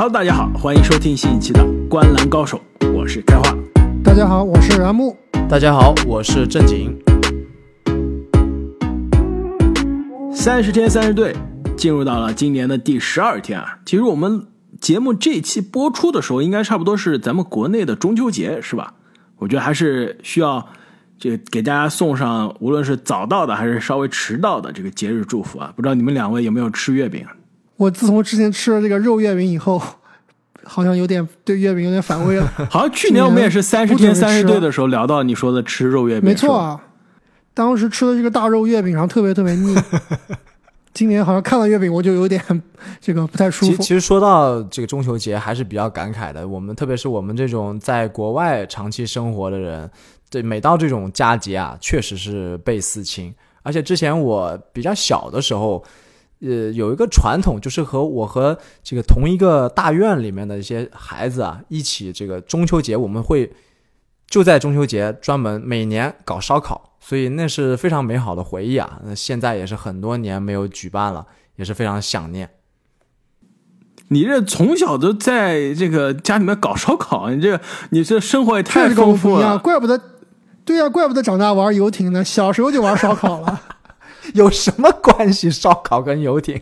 Hello，大家好，欢迎收听新一期的《观澜高手》，我是开花。大家好，我是阿木。大家好，我是正经。三十天三十队进入到了今年的第十二天啊。其实我们节目这期播出的时候，应该差不多是咱们国内的中秋节，是吧？我觉得还是需要这个给大家送上，无论是早到的还是稍微迟到的这个节日祝福啊。不知道你们两位有没有吃月饼？我自从之前吃了这个肉月饼以后，好像有点对月饼有点反胃了。好像去年我们也是三十天三十队的时候聊到你说的吃肉月饼，没错啊。当时吃的这个大肉月饼，然后特别特别腻。今年好像看到月饼我就有点这个不太舒服。其实说到这个中秋节，还是比较感慨的。我们特别是我们这种在国外长期生活的人，对每到这种佳节啊，确实是倍思亲。而且之前我比较小的时候。呃，有一个传统，就是和我和这个同一个大院里面的一些孩子啊，一起这个中秋节，我们会就在中秋节专门每年搞烧烤，所以那是非常美好的回忆啊。那现在也是很多年没有举办了，也是非常想念。你这从小都在这个家里面搞烧烤，你这你这生活也太丰富了，怪不得，对呀，怪不得长大玩游艇呢，小时候就玩烧烤了。有什么关系？烧烤跟游艇，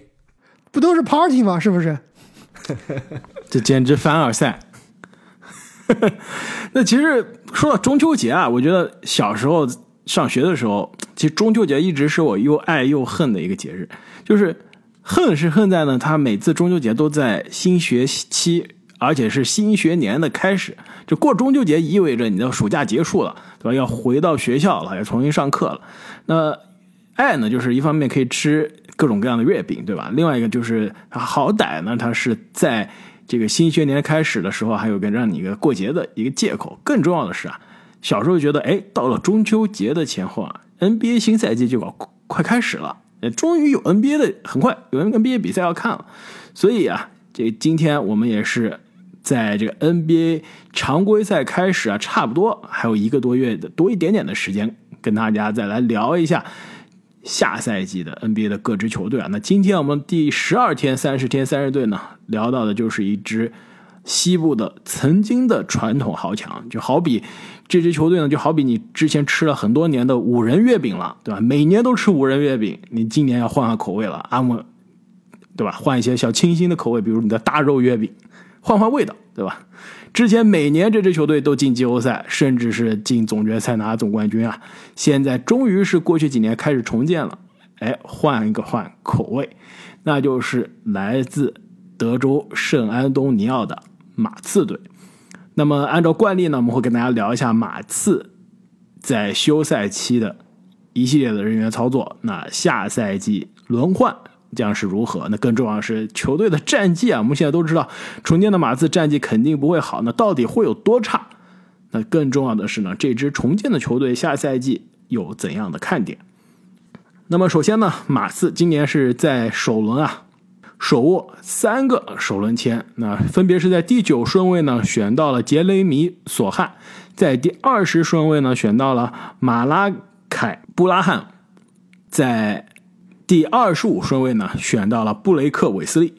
不都是 party 吗？是不是？这简直凡尔赛。那其实说到中秋节啊，我觉得小时候上学的时候，其实中秋节一直是我又爱又恨的一个节日。就是恨是恨在呢，他每次中秋节都在新学期，而且是新学年的开始。就过中秋节意味着你的暑假结束了，对吧？要回到学校了，要重新上课了。那爱呢，就是一方面可以吃各种各样的月饼，对吧？另外一个就是它好歹呢，它是在这个新学年开始的时候，还有个让你一个过节的一个借口。更重要的是啊，小时候觉得，哎，到了中秋节的前后啊，NBA 新赛季就要快开始了，终于有 NBA 的，很快有 NBA 比赛要看了。所以啊，这今天我们也是在这个 NBA 常规赛开始啊，差不多还有一个多月的多一点点的时间，跟大家再来聊一下。下赛季的 NBA 的各支球队啊，那今天我们第十二天三十天三十队呢，聊到的就是一支西部的曾经的传统豪强，就好比这支球队呢，就好比你之前吃了很多年的五仁月饼了，对吧？每年都吃五仁月饼，你今年要换换口味了，阿木，对吧？换一些小清新的口味，比如你的大肉月饼，换换味道，对吧？之前每年这支球队都进季后赛，甚至是进总决赛拿总冠军啊！现在终于是过去几年开始重建了，哎，换一个换口味，那就是来自德州圣安东尼奥的马刺队。那么按照惯例呢，我们会跟大家聊一下马刺在休赛期的一系列的人员操作。那下赛季轮换。将是如何？那更重要的是球队的战绩啊！我们现在都知道，重建的马刺战绩肯定不会好。那到底会有多差？那更重要的是呢，这支重建的球队下赛季有怎样的看点？那么首先呢，马刺今年是在首轮啊，手握三个首轮签，那分别是在第九顺位呢选到了杰雷米·索汉，在第二十顺位呢选到了马拉凯·布拉汉，在。第二十五顺位呢，选到了布雷克·韦斯利。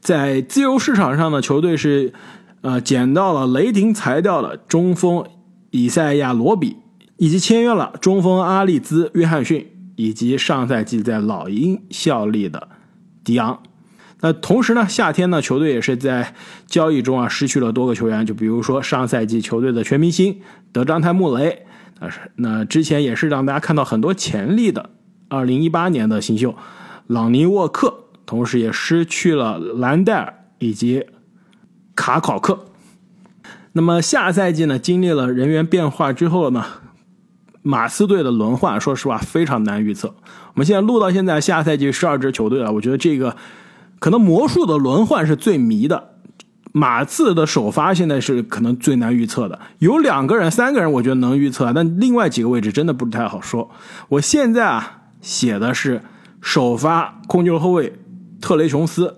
在自由市场上的球队是，呃，捡到了雷霆裁掉了中锋以赛亚·罗比，以及签约了中锋阿利兹·约翰逊，以及上赛季在老鹰效力的迪昂。那同时呢，夏天呢，球队也是在交易中啊失去了多个球员，就比如说上赛季球队的全明星德章泰·穆雷，那是那之前也是让大家看到很多潜力的。二零一八年的新秀朗尼沃克，同时也失去了兰戴尔以及卡考克。那么下赛季呢，经历了人员变化之后呢，马刺队的轮换，说实话非常难预测。我们现在录到现在，下赛季十二支球队了，我觉得这个可能魔术的轮换是最迷的。马刺的首发现在是可能最难预测的，有两个人、三个人，我觉得能预测，但另外几个位置真的不太好说。我现在啊。写的是首发控球后卫特雷琼斯，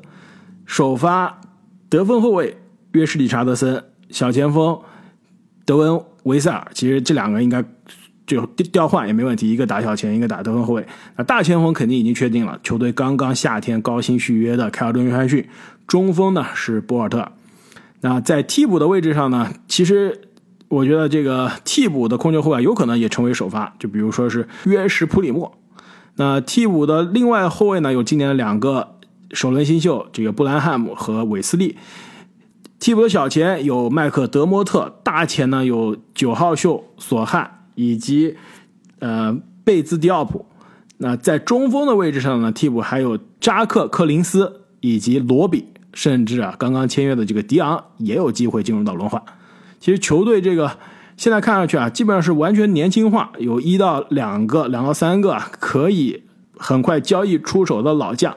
首发得分后卫约什理查德森，小前锋德文维塞尔。其实这两个应该就调换也没问题，一个打小前，一个打得分后卫。那大前锋肯定已经确定了，球队刚刚夏天高薪续约的凯尔顿·约翰逊，中锋呢是博尔特。那在替补的位置上呢，其实我觉得这个替补的控球后卫有可能也成为首发，就比如说是约什·普里莫。那替补的另外后卫呢，有今年的两个首轮新秀，这个布兰汉姆和韦斯利。替补的小前有麦克德莫特，大前呢有九号秀索汉以及呃贝兹迪奥普。那在中锋的位置上呢，替补还有扎克柯林斯以及罗比，甚至啊刚刚签约的这个迪昂也有机会进入到轮换。其实球队这个现在看上去啊，基本上是完全年轻化，有一到两个、两到三个啊可以很快交易出手的老将。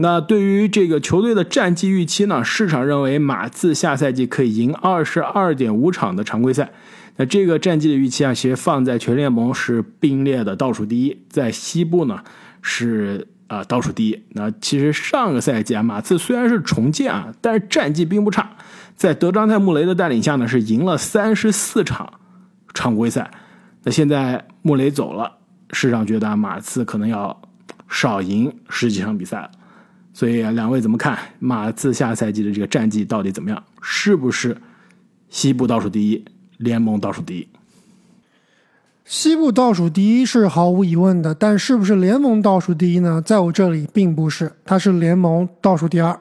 那对于这个球队的战绩预期呢？市场认为马刺下赛季可以赢二十二点五场的常规赛。那这个战绩的预期啊，其实放在全联盟是并列的倒数第一，在西部呢是啊倒数第一。那其实上个赛季啊，马刺虽然是重建啊，但是战绩并不差，在德章泰·穆雷的带领下呢，是赢了三十四场常规赛。那现在穆雷走了，市场觉得马刺可能要少赢十几场比赛了。所以两位怎么看马刺下赛季的这个战绩到底怎么样？是不是西部倒数第一，联盟倒数第一？西部倒数第一是毫无疑问的，但是不是联盟倒数第一呢？在我这里并不是，它是联盟倒数第二。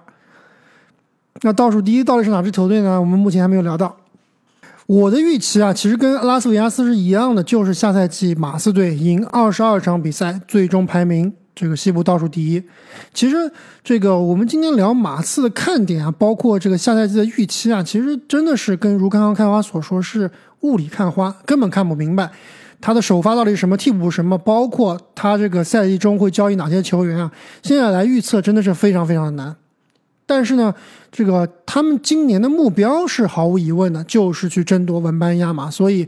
那倒数第一到底是哪支球队呢？我们目前还没有聊到。我的预期啊，其实跟拉斯维加斯是一样的，就是下赛季马刺队赢二十二场比赛，最终排名。这个西部倒数第一，其实这个我们今天聊马刺的看点啊，包括这个下赛季的预期啊，其实真的是跟如刚刚开花所说是雾里看花，根本看不明白他的首发到底是什么，替补什么，包括他这个赛季中会交易哪些球员啊，现在来预测真的是非常非常的难。但是呢，这个他们今年的目标是毫无疑问的，就是去争夺文班亚马，所以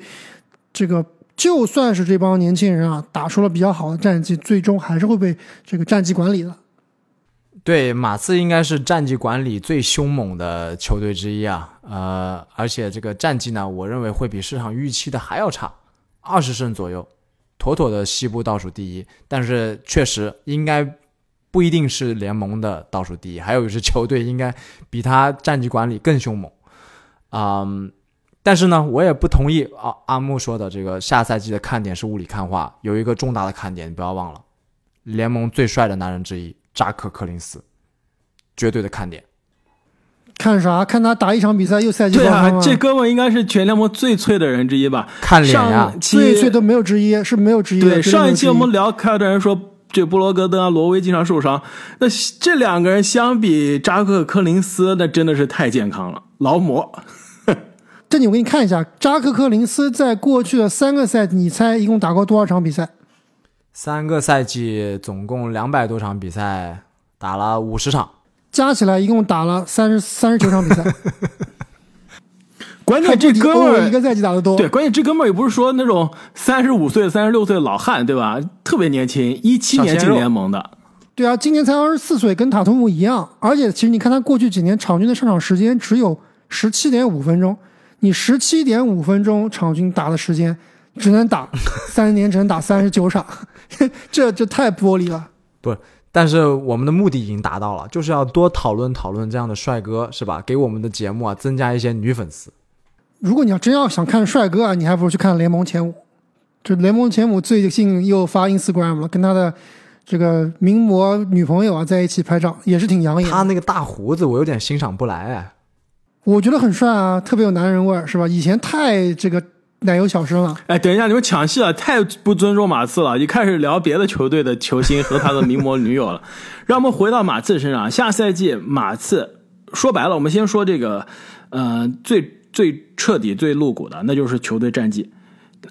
这个。就算是这帮年轻人啊打出了比较好的战绩，最终还是会被这个战绩管理的。对，马刺应该是战绩管理最凶猛的球队之一啊，呃，而且这个战绩呢，我认为会比市场预期的还要差，二十胜左右，妥妥的西部倒数第一。但是确实应该不一定是联盟的倒数第一，还有一支球队应该比他战绩管理更凶猛，嗯。但是呢，我也不同意阿阿木说的这个下赛季的看点是雾里看花。有一个重大的看点，你不要忘了，联盟最帅的男人之一扎克柯林斯，绝对的看点。看啥？看他打一场比赛又赛季对啊，这哥们应该是全联盟最脆的人之一吧？看脸呀，最脆都没有之一，是没有之一。对，上一期我们聊凯尔特人说，这布罗格登啊、罗威经常受伤，那这两个人相比扎克柯林斯，那真的是太健康了，劳模。这里我给你看一下，扎克·柯林斯在过去的三个赛季，你猜一共打过多少场比赛？三个赛季总共两百多场比赛，打了五十场，加起来一共打了三十三十九场比赛。关键这哥们儿一个赛季打的多，对，关键这哥们儿也不是说那种三十五岁、三十六岁的老汉，对吧？特别年轻，一七年进联盟的。对啊，今年才二十四岁，跟塔图姆一样。而且其实你看他过去几年场均的上场时间只有十七点五分钟。你十七点五分钟场均打的时间，只能打 三年，只能打三十九场，这这太玻璃了。不，但是我们的目的已经达到了，就是要多讨论讨论这样的帅哥，是吧？给我们的节目啊增加一些女粉丝。如果你要真要想看帅哥啊，你还不如去看联盟前五。这联盟前五最近又发 Instagram 了，跟他的这个名模女朋友啊在一起拍照，也是挺养眼。他那个大胡子，我有点欣赏不来哎。我觉得很帅啊，特别有男人味儿，是吧？以前太这个奶油小生了。哎，等一下，你们抢戏了，太不尊重马刺了。一开始聊别的球队的球星和他的名模女友了，让我们回到马刺身上。下赛季马刺说白了，我们先说这个，呃，最最彻底、最露骨的，那就是球队战绩，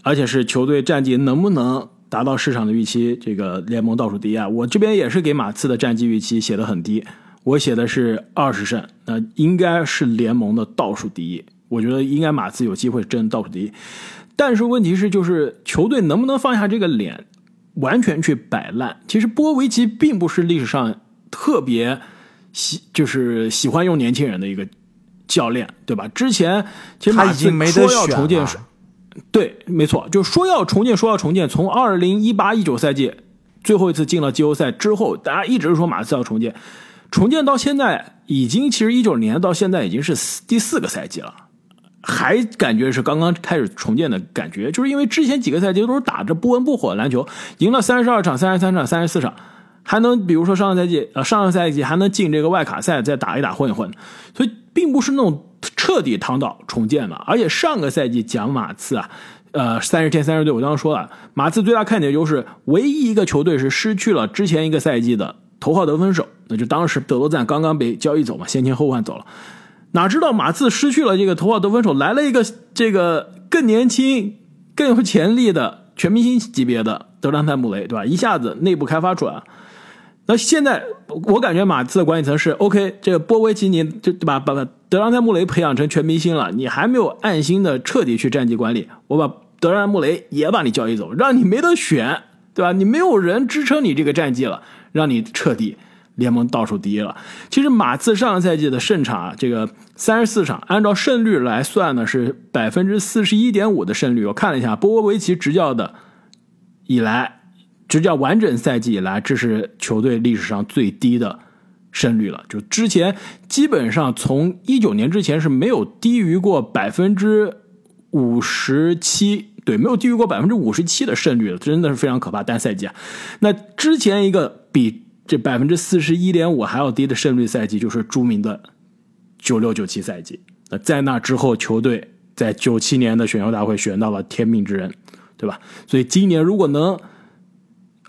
而且是球队战绩能不能达到市场的预期？这个联盟倒数第一啊，我这边也是给马刺的战绩预期写的很低。我写的是二十胜，那应该是联盟的倒数第一。我觉得应该马刺有机会争倒数第一，但是问题是，就是球队能不能放下这个脸，完全去摆烂？其实波维奇并不是历史上特别喜，就是喜欢用年轻人的一个教练，对吧？之前其实马刺说要重建，对，没错，就说要重建，说要重建。从二零一八一九赛季最后一次进了季后赛之后，大家一直说马刺要重建，重建到现在已经，其实一九年到现在已经是第四个赛季了，还感觉是刚刚开始重建的感觉，就是因为之前几个赛季都是打着不温不火的篮球，赢了三十二场、三十三场、三十四场，还能比如说上个赛季呃上个赛季还能进这个外卡赛再打一打混一混，所以并不是那种。彻底躺倒重建了，而且上个赛季讲马刺啊，呃，三十天三十队，我刚刚说了，马刺最大看点就是唯一一个球队是失去了之前一个赛季的头号得分手，那就当时德罗赞刚刚被交易走嘛，先签后换走了，哪知道马刺失去了这个头号得分手，来了一个这个更年轻、更有潜力的全明星级别的德兰泰姆雷，对吧？一下子内部开发出来。那现在我感觉马刺的管理层是 OK，这个波维奇你就对吧？把德朗泰穆雷培养成全明星了，你还没有安心的彻底去战绩管理，我把德朗穆雷也把你交易走，让你没得选，对吧？你没有人支撑你这个战绩了，让你彻底联盟倒数第一了。其实马刺上个赛季的胜场啊，这个三十四场，按照胜率来算呢，是百分之四十一点五的胜率。我看了一下波波维奇执教的以来。执教完整赛季以来，这是球队历史上最低的胜率了。就之前基本上从一九年之前是没有低于过百分之五十七，对，没有低于过百分之五十七的胜率了，真的是非常可怕。单赛季啊，那之前一个比这百分之四十一点五还要低的胜率赛季，就是著名的九六九七赛季。那在那之后，球队在九七年的选秀大会选到了天命之人，对吧？所以今年如果能。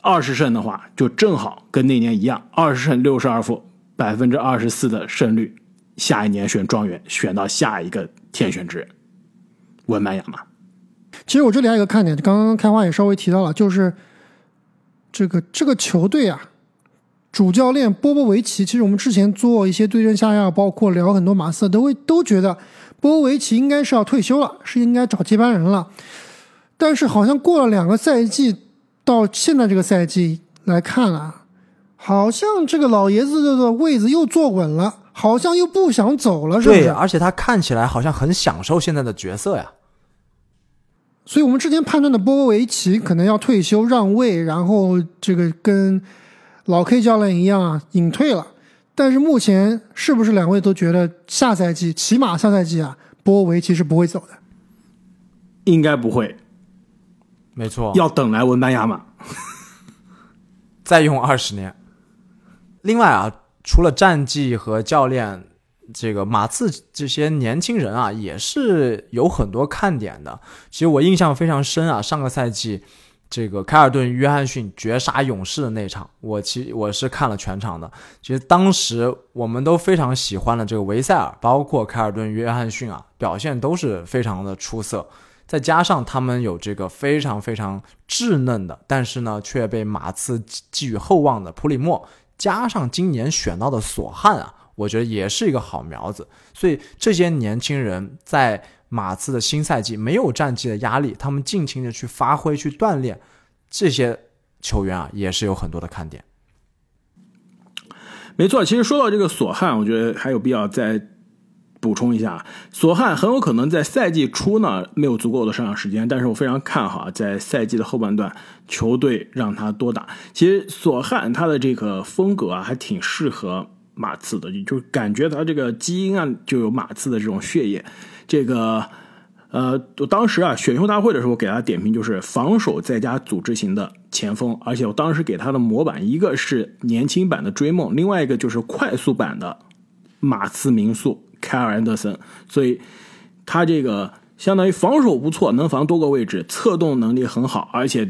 二十胜的话，就正好跟那年一样，二十胜六十二负，百分之二十四的胜率。下一年选状元，选到下一个天选之人，文班亚马。其实我这里还有一个看点，刚刚开花也稍微提到了，就是这个这个球队啊，主教练波波维奇。其实我们之前做一些对症下药，包括聊很多马刺，都会都觉得波波维奇应该是要退休了，是应该找接班人了。但是好像过了两个赛季。到现在这个赛季来看啊，好像这个老爷子的位子又坐稳了，好像又不想走了，是不是？对，而且他看起来好像很享受现在的角色呀。所以我们之前判断的波波维奇可能要退休让位，然后这个跟老 K 教练一样啊隐退了。但是目前是不是两位都觉得下赛季起码下赛季啊波维奇是不会走的？应该不会。没错，要等来文班亚马，再用二十年。另外啊，除了战绩和教练，这个马刺这些年轻人啊，也是有很多看点的。其实我印象非常深啊，上个赛季这个凯尔顿约翰逊绝杀勇士的那场，我其我是看了全场的。其实当时我们都非常喜欢的这个维塞尔，包括凯尔顿约翰逊啊，表现都是非常的出色。再加上他们有这个非常非常稚嫩的，但是呢却被马刺寄予厚望的普里莫，加上今年选到的索汉啊，我觉得也是一个好苗子。所以这些年轻人在马刺的新赛季没有战绩的压力，他们尽情的去发挥去锻炼，这些球员啊也是有很多的看点。没错，其实说到这个索汉，我觉得还有必要再。补充一下，索汉很有可能在赛季初呢没有足够的上场时间，但是我非常看好在赛季的后半段，球队让他多打。其实索汉他的这个风格啊，还挺适合马刺的，就感觉他这个基因啊就有马刺的这种血液。这个呃，我当时啊选秀大会的时候给他点评就是防守再加组织型的前锋，而且我当时给他的模板一个是年轻版的追梦，另外一个就是快速版的马刺民宿。凯尔安德森，所以他这个相当于防守不错，能防多个位置，策动能力很好，而且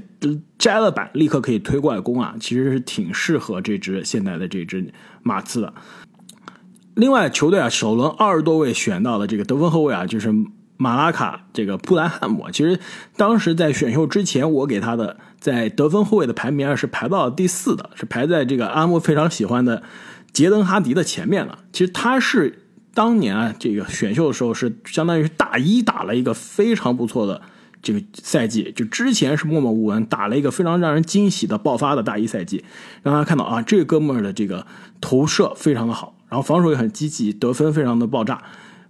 摘了板立刻可以推过来攻啊，其实是挺适合这支现在的这支马刺的。另外，球队啊首轮二十多位选到的这个得分后卫啊，就是马拉卡这个布兰汉姆。其实当时在选秀之前，我给他的在得分后卫的排名是排到了第四的，是排在这个阿木非常喜欢的杰登哈迪的前面了。其实他是。当年啊，这个选秀的时候是相当于是大一打了一个非常不错的这个赛季，就之前是默默无闻，打了一个非常让人惊喜的爆发的大一赛季，让他看到啊，这个哥们儿的这个投射非常的好，然后防守也很积极，得分非常的爆炸，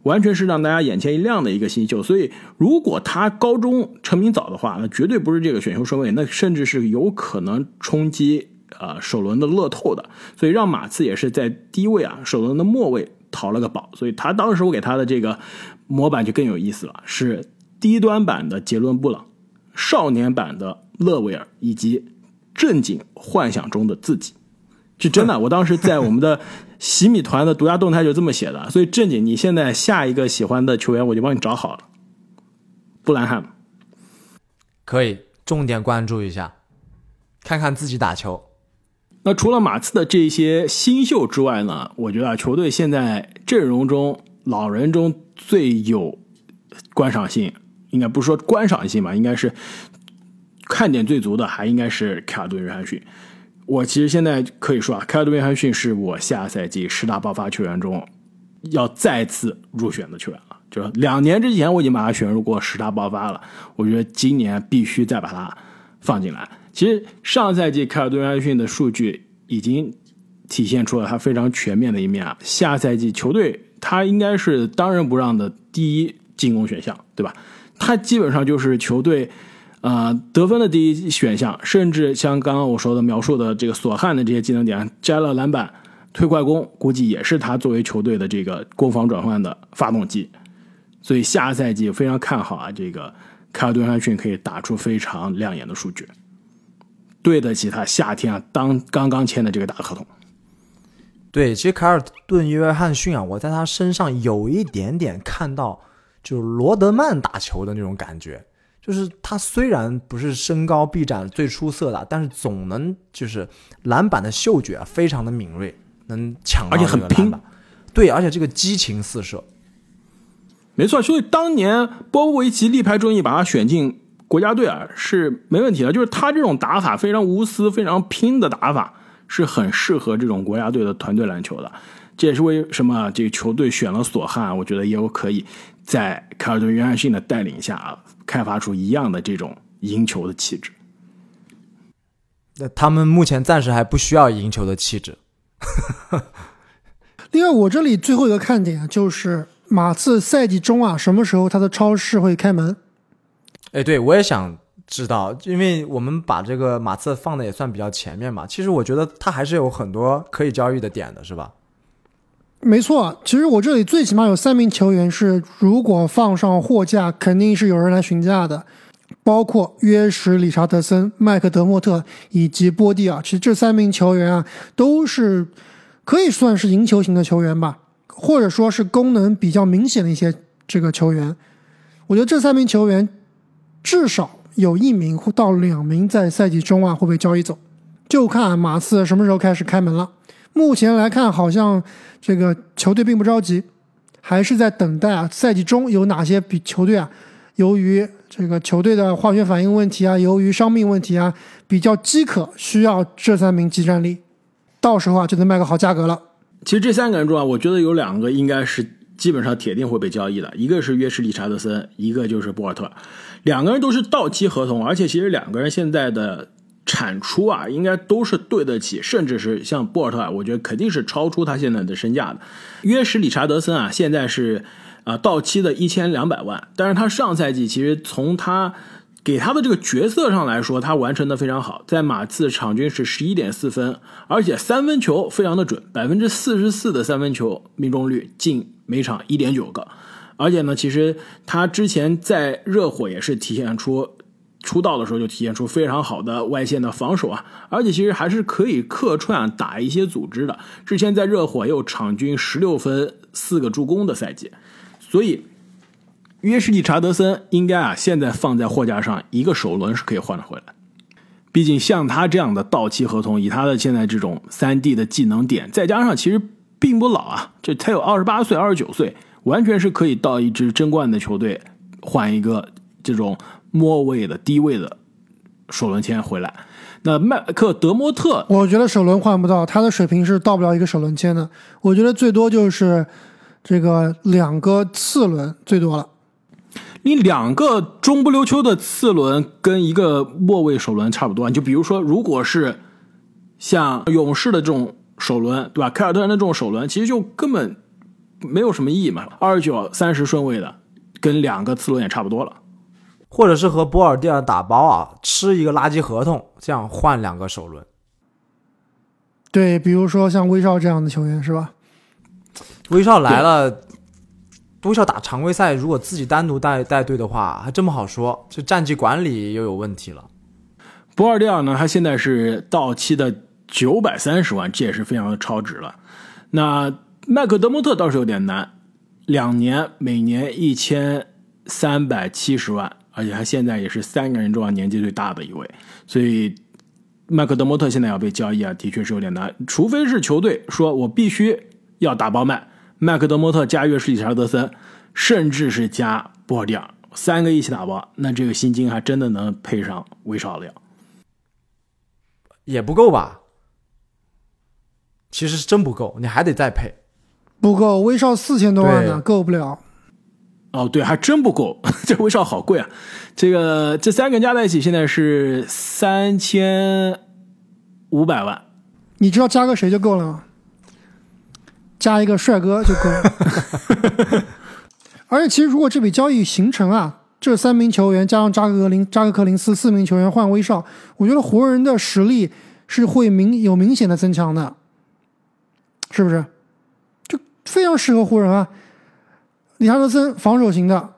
完全是让大家眼前一亮的一个新秀。所以，如果他高中成名早的话，那绝对不是这个选秀顺位，那甚至是有可能冲击呃首轮的乐透的。所以，让马刺也是在低位啊，首轮的末位淘了个宝。所以他当时我给他的这个模板就更有意思了，是低端版的杰伦布朗，少年版的勒维尔，以及正经幻想中的自己。是真的，我当时在我们的洗米团的独家动态就这么写的。所以正经，你现在下一个喜欢的球员，我就帮你找好了。布兰汉姆，可以重点关注一下，看看自己打球。那除了马刺的这些新秀之外呢？我觉得球队现在阵容中老人中最有观赏性，应该不是说观赏性吧，应该是看点最足的，还应该是凯尔顿·约翰逊。我其实现在可以说啊，凯尔顿·约翰逊是我下赛季十大爆发球员中要再次入选的球员了。就两年之前我已经把他选入过十大爆发了，我觉得今年必须再把他放进来。其实上赛季凯尔顿·约翰逊的数据已经体现出了他非常全面的一面啊。下赛季球队他应该是当仁不让的第一进攻选项，对吧？他基本上就是球队。呃，得分的第一选项，甚至像刚刚我说的描述的这个索汉的这些技能点，摘了篮板、推快攻，估计也是他作为球队的这个攻防转换的发动机。所以下赛季非常看好啊，这个凯尔顿·约翰逊可以打出非常亮眼的数据，对得起他夏天啊当刚刚签的这个大合同。对，其实凯尔顿·约翰逊啊，我在他身上有一点点看到，就是罗德曼打球的那种感觉。就是他虽然不是身高臂展最出色的，但是总能就是篮板的嗅觉非常的敏锐，能抢到而且很拼。对，而且这个激情四射，没错。所以当年波波维奇力排众议把他选进国家队啊，是没问题的。就是他这种打法非常无私、非常拼的打法，是很适合这种国家队的团队篮球的。这也是为什么这个球队选了索汉，我觉得也有可以在凯尔顿·约翰逊的带领下啊。开发出一样的这种赢球的气质。那他们目前暂时还不需要赢球的气质。另外，我这里最后一个看点就是马刺赛季中啊，什么时候他的超市会开门？哎，对我也想知道，因为我们把这个马刺放的也算比较前面嘛。其实我觉得他还是有很多可以交易的点的，是吧？没错，其实我这里最起码有三名球员是，如果放上货架，肯定是有人来询价的，包括约什·理查德森、麦克德莫特以及波蒂尔。其实这三名球员啊，都是可以算是赢球型的球员吧，或者说是功能比较明显的一些这个球员。我觉得这三名球员至少有一名或到两名在赛季中啊会被交易走，就看马刺什么时候开始开门了。目前来看，好像这个球队并不着急，还是在等待啊。赛季中有哪些比球队啊，由于这个球队的化学反应问题啊，由于伤病问题啊，比较饥渴，需要这三名集战力，到时候啊就能卖个好价格了。其实这三个人中啊，我觉得有两个应该是基本上铁定会被交易的，一个是约什·理查德森，一个就是博尔特，两个人都是到期合同，而且其实两个人现在的。产出啊，应该都是对得起，甚至是像博尔特啊，我觉得肯定是超出他现在的身价的。约什·理查德森啊，现在是啊到期的一千两百万，但是他上赛季其实从他给他的这个角色上来说，他完成的非常好，在马刺场均是十一点四分，而且三分球非常的准，百分之四十四的三分球命中率，近每场一点九个，而且呢，其实他之前在热火也是体现出。出道的时候就体现出非常好的外线的防守啊，而且其实还是可以客串打一些组织的。之前在热火也有场均十六分、四个助攻的赛季，所以约什·理查德森应该啊，现在放在货架上一个首轮是可以换得回来。毕竟像他这样的到期合同，以他的现在这种三 D 的技能点，再加上其实并不老啊，这他有二十八岁、二十九岁，完全是可以到一支争冠的球队换一个这种。末位的低位的首轮签回来，那麦克德莫特，我觉得首轮换不到，他的水平是到不了一个首轮签的。我觉得最多就是这个两个次轮最多了。你两个中不溜秋的次轮跟一个末位首轮差不多，你就比如说，如果是像勇士的这种首轮，对吧？凯尔特人的这种首轮，其实就根本没有什么意义嘛。二十九、三十顺位的，跟两个次轮也差不多了。或者是和博尔蒂尔打包啊，吃一个垃圾合同，这样换两个首轮。对，比如说像威少这样的球员是吧？威少来了，威少打常规赛，如果自己单独带带队的话，还真不好说。这战绩管理又有问题了。博尔蒂尔呢，他现在是到期的九百三十万，这也是非常的超值了。那麦克德莫特倒是有点难，两年每年一千三百七十万。而且他现在也是三个人中啊年纪最大的一位，所以麦克德莫特现在要被交易啊，的确是有点难。除非是球队说我必须要打包卖麦克德莫特加约什里查德森，甚至是加波尔蒂尔三个一起打包，那这个薪金还真的能配上威少了。也不够吧？其实是真不够，你还得再配。不够，威少四千多万呢，够不了。哦，对，还真不够，这威少好贵啊！这个这三个人加在一起，现在是三千五百万。你知道加个谁就够了吗？加一个帅哥就够了。而且，其实如果这笔交易形成啊，这三名球员加上扎克林、扎克克林斯四名球员换威少，我觉得湖人的实力是会明有明显的增强的，是不是？就非常适合湖人啊。理查德森防守型的，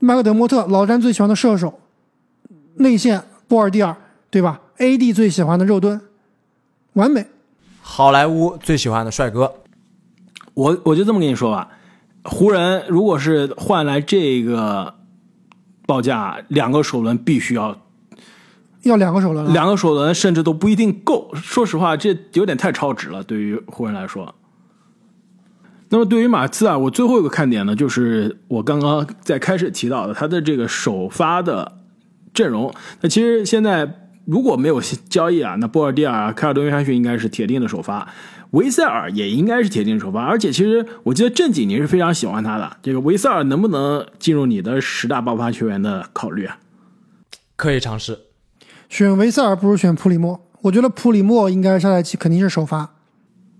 麦克德莫特老詹最喜欢的射手，内线波尔蒂尔对吧？AD 最喜欢的肉盾，完美。好莱坞最喜欢的帅哥，我我就这么跟你说吧，湖人如果是换来这个报价，两个首轮必须要要两个首轮，两个首轮甚至都不一定够。说实话，这有点太超值了，对于湖人来说。那么对于马刺啊，我最后一个看点呢，就是我刚刚在开始提到的他的这个首发的阵容。那其实现在如果没有交易啊，那波尔蒂尔、凯尔顿·约翰逊应该是铁定的首发，维塞尔也应该是铁定首发。而且其实我记得正经你是非常喜欢他的，这个维塞尔能不能进入你的十大爆发球员的考虑啊？可以尝试。选维塞尔不如选普里莫，我觉得普里莫应该下赛季肯定是首发。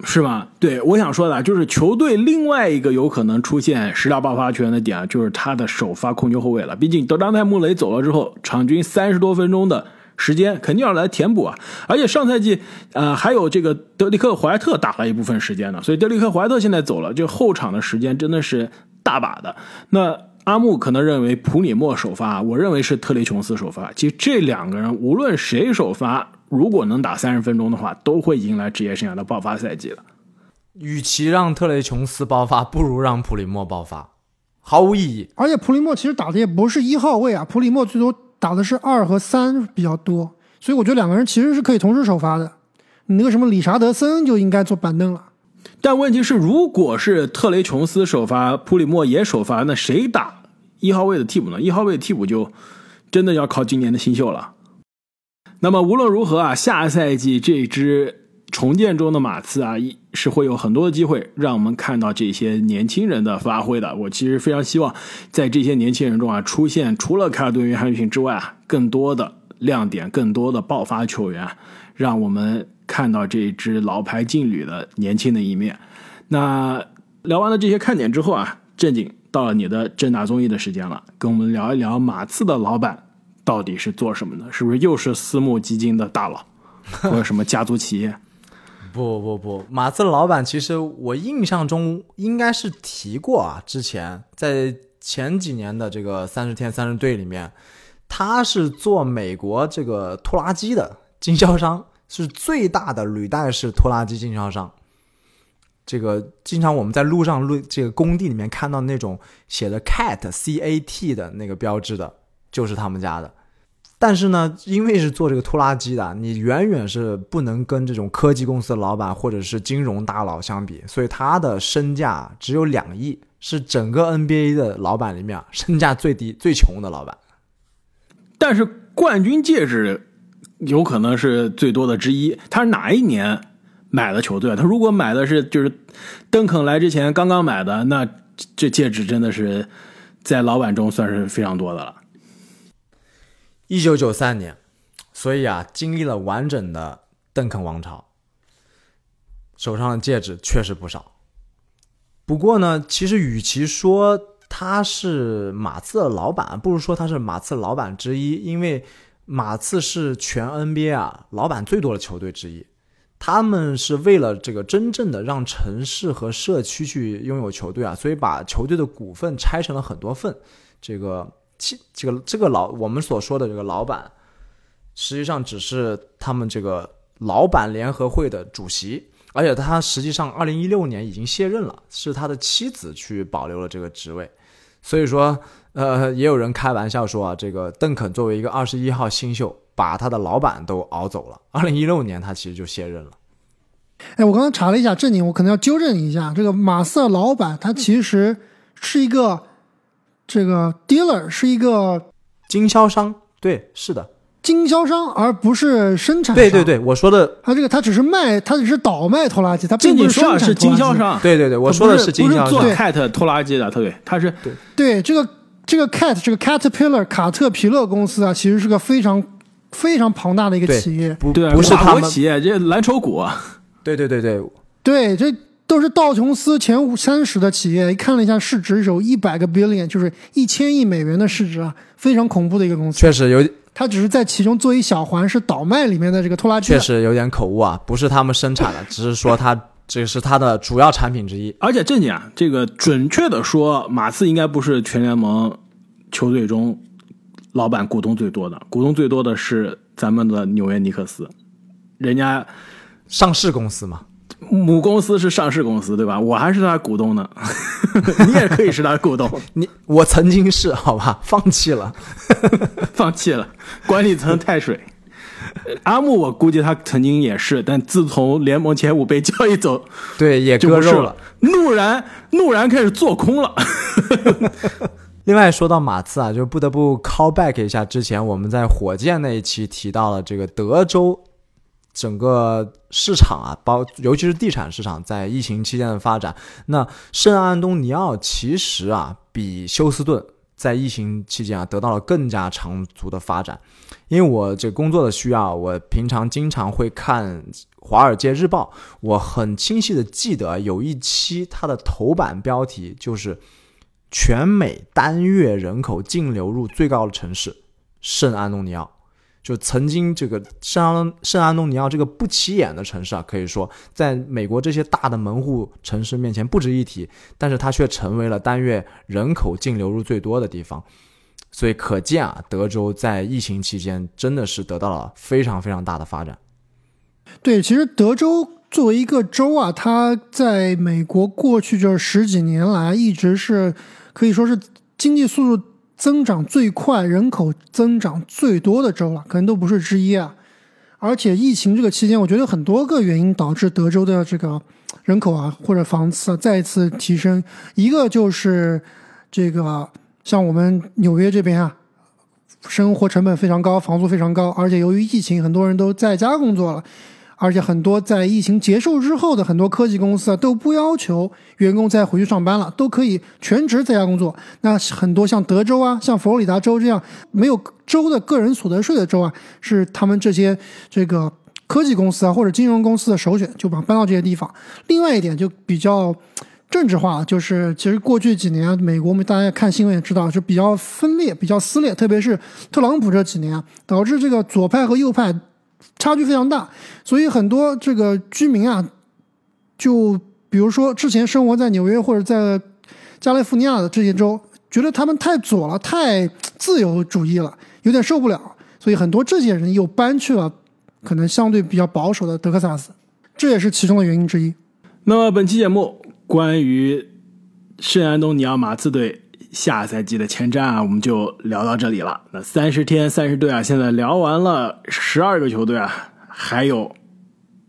是吧？对，我想说的，就是球队另外一个有可能出现十大爆发球员的点，就是他的首发控球后卫了。毕竟德章泰·穆雷走了之后，场均三十多分钟的时间，肯定要来填补啊。而且上赛季，呃，还有这个德里克·怀特打了一部分时间呢，所以德里克·怀特现在走了，就后场的时间真的是大把的。那阿木可能认为普里莫首发，我认为是特雷琼斯首发。其实这两个人无论谁首发。如果能打三十分钟的话，都会迎来职业生涯的爆发赛季了。与其让特雷琼斯爆发，不如让普里莫爆发，毫无意义。而且普里莫其实打的也不是一号位啊，普里莫最多打的是二和三比较多，所以我觉得两个人其实是可以同时首发的。你那个什么理查德森就应该坐板凳了。但问题是，如果是特雷琼斯首发，普里莫也首发，那谁打一号位的替补呢？一号位的替补就真的要靠今年的新秀了。那么无论如何啊，下赛季这支重建中的马刺啊，一是会有很多的机会让我们看到这些年轻人的发挥的。我其实非常希望在这些年轻人中啊，出现除了凯尔顿·约翰逊之外啊，更多的亮点，更多的爆发球员，让我们看到这支老牌劲旅的年轻的一面。那聊完了这些看点之后啊，正经到了你的正大综艺的时间了，跟我们聊一聊马刺的老板。到底是做什么的？是不是又是私募基金的大佬，或者什么家族企业？不不不，马刺老板其实我印象中应该是提过啊，之前在前几年的这个三十天三十队里面，他是做美国这个拖拉机的经销商，是最大的履带式拖拉机经销商。这个经常我们在路上路这个工地里面看到那种写的 CAT C A T 的那个标志的。就是他们家的，但是呢，因为是做这个拖拉机的，你远远是不能跟这种科技公司的老板或者是金融大佬相比，所以他的身价只有两亿，是整个 NBA 的老板里面身价最低、最穷的老板。但是冠军戒指有可能是最多的之一。他是哪一年买的球队？他如果买的是就是邓肯来之前刚刚买的，那这戒指真的是在老板中算是非常多的了。一九九三年，所以啊，经历了完整的邓肯王朝，手上的戒指确实不少。不过呢，其实与其说他是马刺的老板，不如说他是马刺老板之一，因为马刺是全 NBA 啊老板最多的球队之一。他们是为了这个真正的让城市和社区去拥有球队啊，所以把球队的股份拆成了很多份。这个这个这个老我们所说的这个老板，实际上只是他们这个老板联合会的主席。而且他实际上二零一六年已经卸任了，是他的妻子去保留了这个职位，所以说，呃，也有人开玩笑说啊，这个邓肯作为一个二十一号新秀，把他的老板都熬走了。二零一六年他其实就卸任了。哎，我刚刚查了一下，正经，我可能要纠正一下，这个马瑟老板他其实是一个这个 dealer，是一个经销商，对，是的。经销商，而不是生产商。对对对，我说的他这个他只是卖，他只是倒卖拖拉机，他并不是生产是经销商。对对对，我说的是经销商。做 cat 拖拉机的，对，他是对对这个这个 cat 这个 caterpillar 卡特皮勒公司啊，其实是个非常非常庞大的一个企业，不对，不是他们企业，这蓝筹股。对对对对对，这都是道琼斯前五三十的企业。一看了一下市值，有一百个 billion，就是一千亿美元的市值啊，非常恐怖的一个公司。确实有。它只是在其中做一小环，是倒卖里面的这个拖拉机。确实有点口误啊，不是他们生产的，只是说它这个是它的主要产品之一。而且正经啊，这个准确的说，马刺应该不是全联盟球队中老板股东最多的，股东最多的是咱们的纽约尼克斯，人家上市公司嘛。母公司是上市公司，对吧？我还是他股东呢，你也可以是他股东。你我曾经是，好吧，放弃了，放弃了，管理层太水。阿木，我估计他曾经也是，但自从联盟前五被交易走，对，也割肉了，怒然怒然开始做空了。另外说到马刺啊，就不得不 call back 一下之前我们在火箭那一期提到了这个德州。整个市场啊，包尤其是地产市场，在疫情期间的发展，那圣安东尼奥其实啊，比休斯顿在疫情期间啊得到了更加长足的发展。因为我这工作的需要，我平常经常会看《华尔街日报》，我很清晰的记得有一期它的头版标题就是“全美单月人口净流入最高的城市——圣安东尼奥”。就曾经这个圣安圣安东尼奥这个不起眼的城市啊，可以说在美国这些大的门户城市面前不值一提，但是它却成为了单月人口净流入最多的地方，所以可见啊，德州在疫情期间真的是得到了非常非常大的发展。对，其实德州作为一个州啊，它在美国过去这十几年来一直是可以说是经济速度。增长最快、人口增长最多的州了，可能都不是之一啊。而且疫情这个期间，我觉得很多个原因导致德州的这个人口啊或者房次啊再次提升。一个就是这个像我们纽约这边啊，生活成本非常高，房租非常高，而且由于疫情，很多人都在家工作了。而且很多在疫情结束之后的很多科技公司啊，都不要求员工再回去上班了，都可以全职在家工作。那很多像德州啊、像佛罗里达州这样没有州的个人所得税的州啊，是他们这些这个科技公司啊或者金融公司的首选，就把搬到这些地方。另外一点就比较政治化，就是其实过去几年美国，我们大家看新闻也知道，就比较分裂、比较撕裂，特别是特朗普这几年啊，导致这个左派和右派。差距非常大，所以很多这个居民啊，就比如说之前生活在纽约或者在加利福尼亚的这些州，觉得他们太左了，太自由主义了，有点受不了，所以很多这些人又搬去了可能相对比较保守的德克萨斯，这也是其中的原因之一。那么本期节目关于圣安东尼奥马刺队。下赛季的前瞻啊，我们就聊到这里了。那三十天三十队啊，现在聊完了十二个球队啊，还有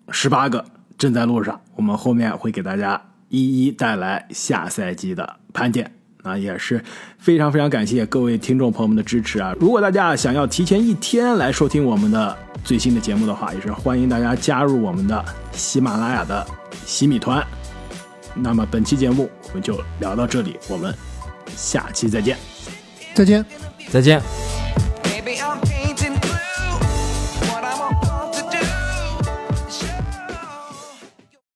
十八个正在路上。我们后面会给大家一一带来下赛季的盘点。那也是非常非常感谢各位听众朋友们的支持啊！如果大家想要提前一天来收听我们的最新的节目的话，也是欢迎大家加入我们的喜马拉雅的喜米团。那么本期节目我们就聊到这里，我们。下期再见。再见。再见。